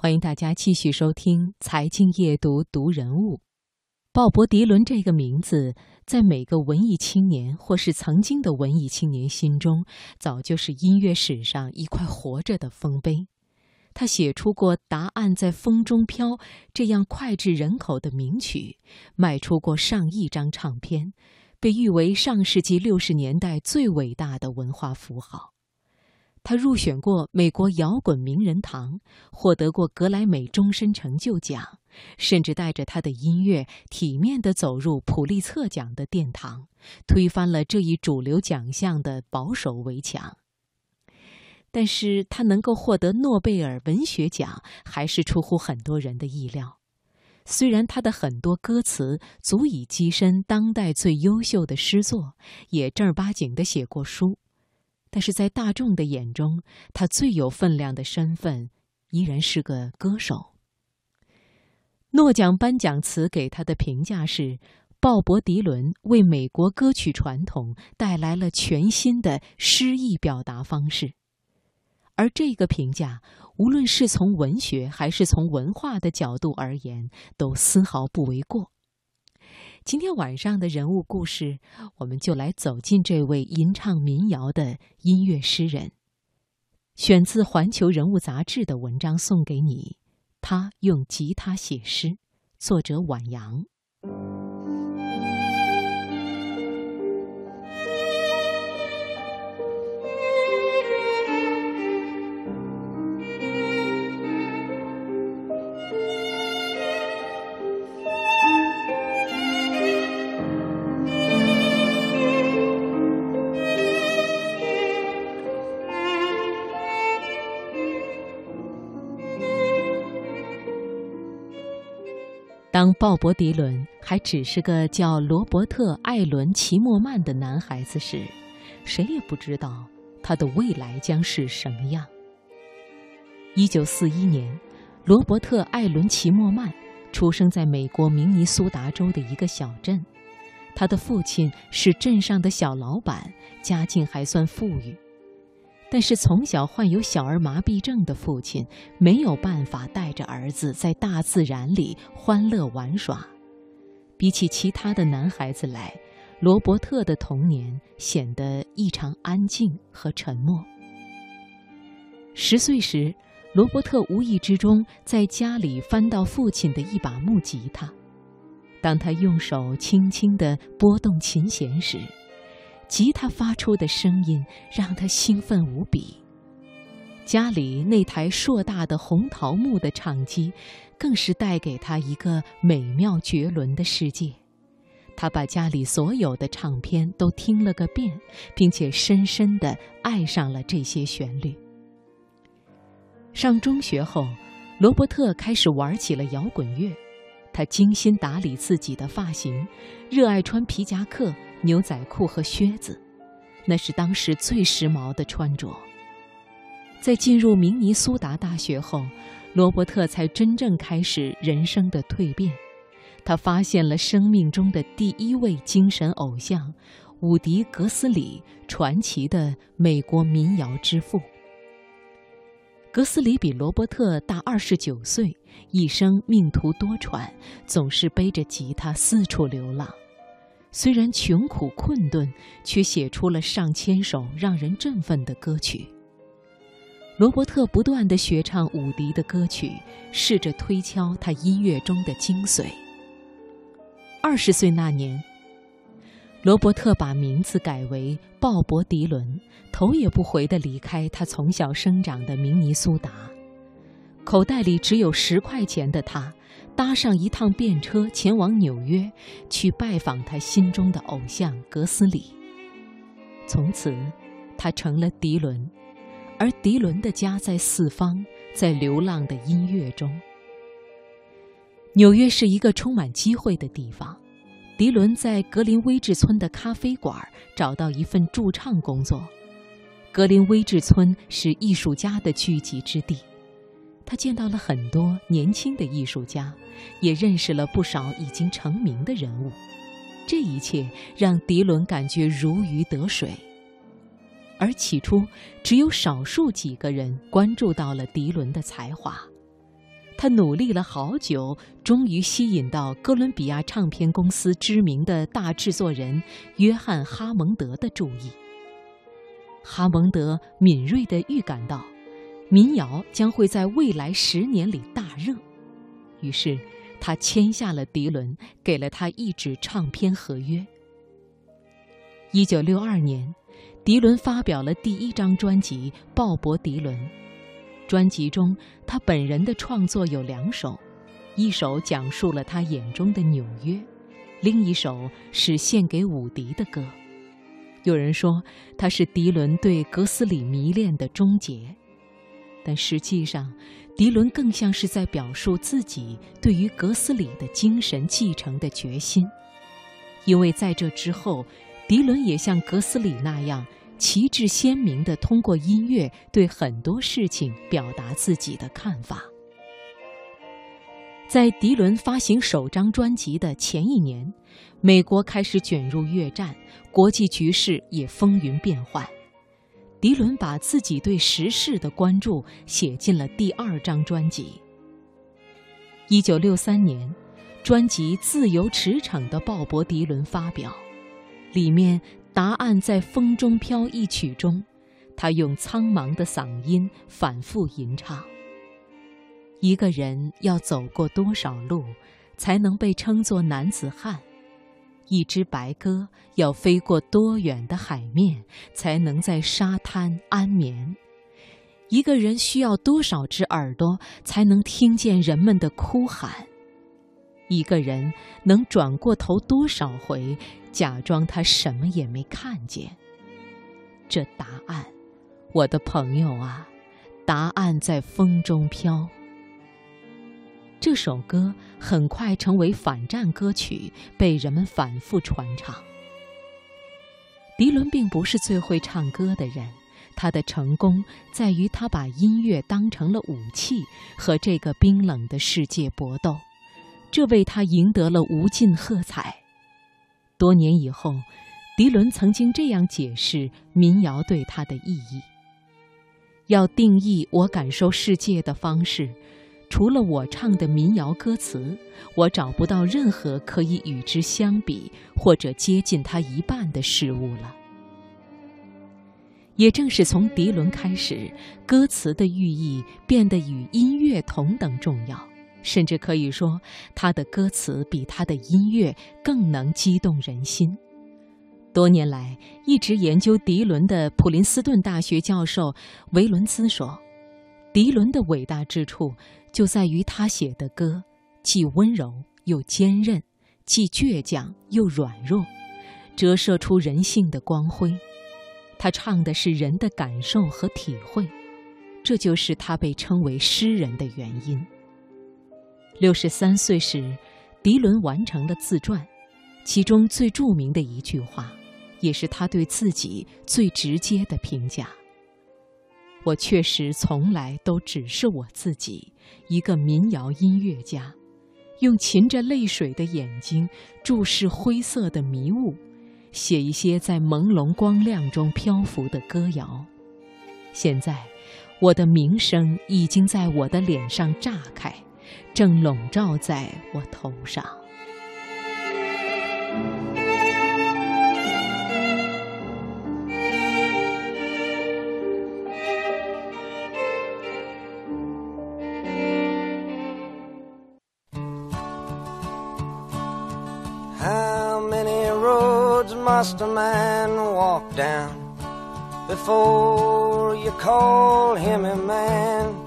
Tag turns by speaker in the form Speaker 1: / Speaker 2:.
Speaker 1: 欢迎大家继续收听《财经夜读》读人物。鲍勃·迪伦这个名字，在每个文艺青年或是曾经的文艺青年心中，早就是音乐史上一块活着的丰碑。他写出过《答案在风中飘》这样脍炙人口的名曲，卖出过上亿张唱片，被誉为上世纪六十年代最伟大的文化符号。他入选过美国摇滚名人堂，获得过格莱美终身成就奖，甚至带着他的音乐体面地走入普利策奖的殿堂，推翻了这一主流奖项的保守围墙。但是他能够获得诺贝尔文学奖，还是出乎很多人的意料。虽然他的很多歌词足以跻身当代最优秀的诗作，也正儿八经地写过书。但是在大众的眼中，他最有分量的身份依然是个歌手。诺奖颁奖词给他的评价是：鲍勃·迪伦为美国歌曲传统带来了全新的诗意表达方式。而这个评价，无论是从文学还是从文化的角度而言，都丝毫不为过。今天晚上的人物故事，我们就来走进这位吟唱民谣的音乐诗人。选自《环球人物》杂志的文章送给你。他用吉他写诗，作者晚阳。当鲍勃·迪伦还只是个叫罗伯特·艾伦·齐默曼的男孩子时，谁也不知道他的未来将是什么样。一九四一年，罗伯特·艾伦·齐默曼出生在美国明尼苏达州的一个小镇，他的父亲是镇上的小老板，家境还算富裕。但是从小患有小儿麻痹症的父亲没有办法带着儿子在大自然里欢乐玩耍。比起其他的男孩子来，罗伯特的童年显得异常安静和沉默。十岁时，罗伯特无意之中在家里翻到父亲的一把木吉他，当他用手轻轻地拨动琴弦时。吉他发出的声音让他兴奋无比，家里那台硕大的红桃木的唱机，更是带给他一个美妙绝伦的世界。他把家里所有的唱片都听了个遍，并且深深地爱上了这些旋律。上中学后，罗伯特开始玩起了摇滚乐。他精心打理自己的发型，热爱穿皮夹克。牛仔裤和靴子，那是当时最时髦的穿着。在进入明尼苏达大学后，罗伯特才真正开始人生的蜕变。他发现了生命中的第一位精神偶像——伍迪·格斯里，传奇的美国民谣之父。格斯里比罗伯特大二十九岁，一生命途多舛，总是背着吉他四处流浪。虽然穷苦困顿，却写出了上千首让人振奋的歌曲。罗伯特不断地学唱伍迪的歌曲，试着推敲他音乐中的精髓。二十岁那年，罗伯特把名字改为鲍勃·迪伦，头也不回地离开他从小生长的明尼苏达。口袋里只有十块钱的他。搭上一趟便车前往纽约，去拜访他心中的偶像格斯里。从此，他成了迪伦，而迪伦的家在四方，在流浪的音乐中。纽约是一个充满机会的地方。迪伦在格林威治村的咖啡馆找到一份驻唱工作。格林威治村是艺术家的聚集之地。他见到了很多年轻的艺术家，也认识了不少已经成名的人物。这一切让迪伦感觉如鱼得水。而起初，只有少数几个人关注到了迪伦的才华。他努力了好久，终于吸引到哥伦比亚唱片公司知名的大制作人约翰·哈蒙德的注意。哈蒙德敏锐地预感到，民谣将会在未来十年里大热，于是他签下了迪伦，给了他一纸唱片合约。一九六二年，迪伦发表了第一张专辑《鲍勃·迪伦》。专辑中，他本人的创作有两首，一首讲述了他眼中的纽约，另一首是献给伍迪的歌。有人说，他是迪伦对格斯里迷恋的终结，但实际上，迪伦更像是在表述自己对于格斯里的精神继承的决心，因为在这之后，迪伦也像格斯里那样。旗帜鲜明地通过音乐对很多事情表达自己的看法。在迪伦发行首张专辑的前一年，美国开始卷入越战，国际局势也风云变幻。迪伦把自己对时事的关注写进了第二张专辑。一九六三年，专辑《自由驰骋的鲍勃·迪伦》发表，里面。答案在风中飘一曲中，他用苍茫的嗓音反复吟唱。一个人要走过多少路，才能被称作男子汉？一只白鸽要飞过多远的海面，才能在沙滩安眠？一个人需要多少只耳朵，才能听见人们的哭喊？一个人能转过头多少回，假装他什么也没看见？这答案，我的朋友啊，答案在风中飘。这首歌很快成为反战歌曲，被人们反复传唱。迪伦并不是最会唱歌的人，他的成功在于他把音乐当成了武器，和这个冰冷的世界搏斗。这为他赢得了无尽喝彩。多年以后，迪伦曾经这样解释民谣对他的意义：要定义我感受世界的方式，除了我唱的民谣歌词，我找不到任何可以与之相比或者接近它一半的事物了。也正是从迪伦开始，歌词的寓意变得与音乐同等重要。甚至可以说，他的歌词比他的音乐更能激动人心。多年来一直研究迪伦的普林斯顿大学教授维伦兹说：“迪伦的伟大之处就在于他写的歌既温柔又坚韧，既倔强又软弱，折射出人性的光辉。他唱的是人的感受和体会，这就是他被称为诗人的原因。”六十三岁时，迪伦完成了自传，其中最著名的一句话，也是他对自己最直接的评价：“我确实从来都只是我自己，一个民谣音乐家，用噙着泪水的眼睛注视灰色的迷雾，写一些在朦胧光亮中漂浮的歌谣。现在，我的名声已经在我的脸上炸开。” 正笼罩在我头上。
Speaker 2: How many roads must a man walk down before you call him a man?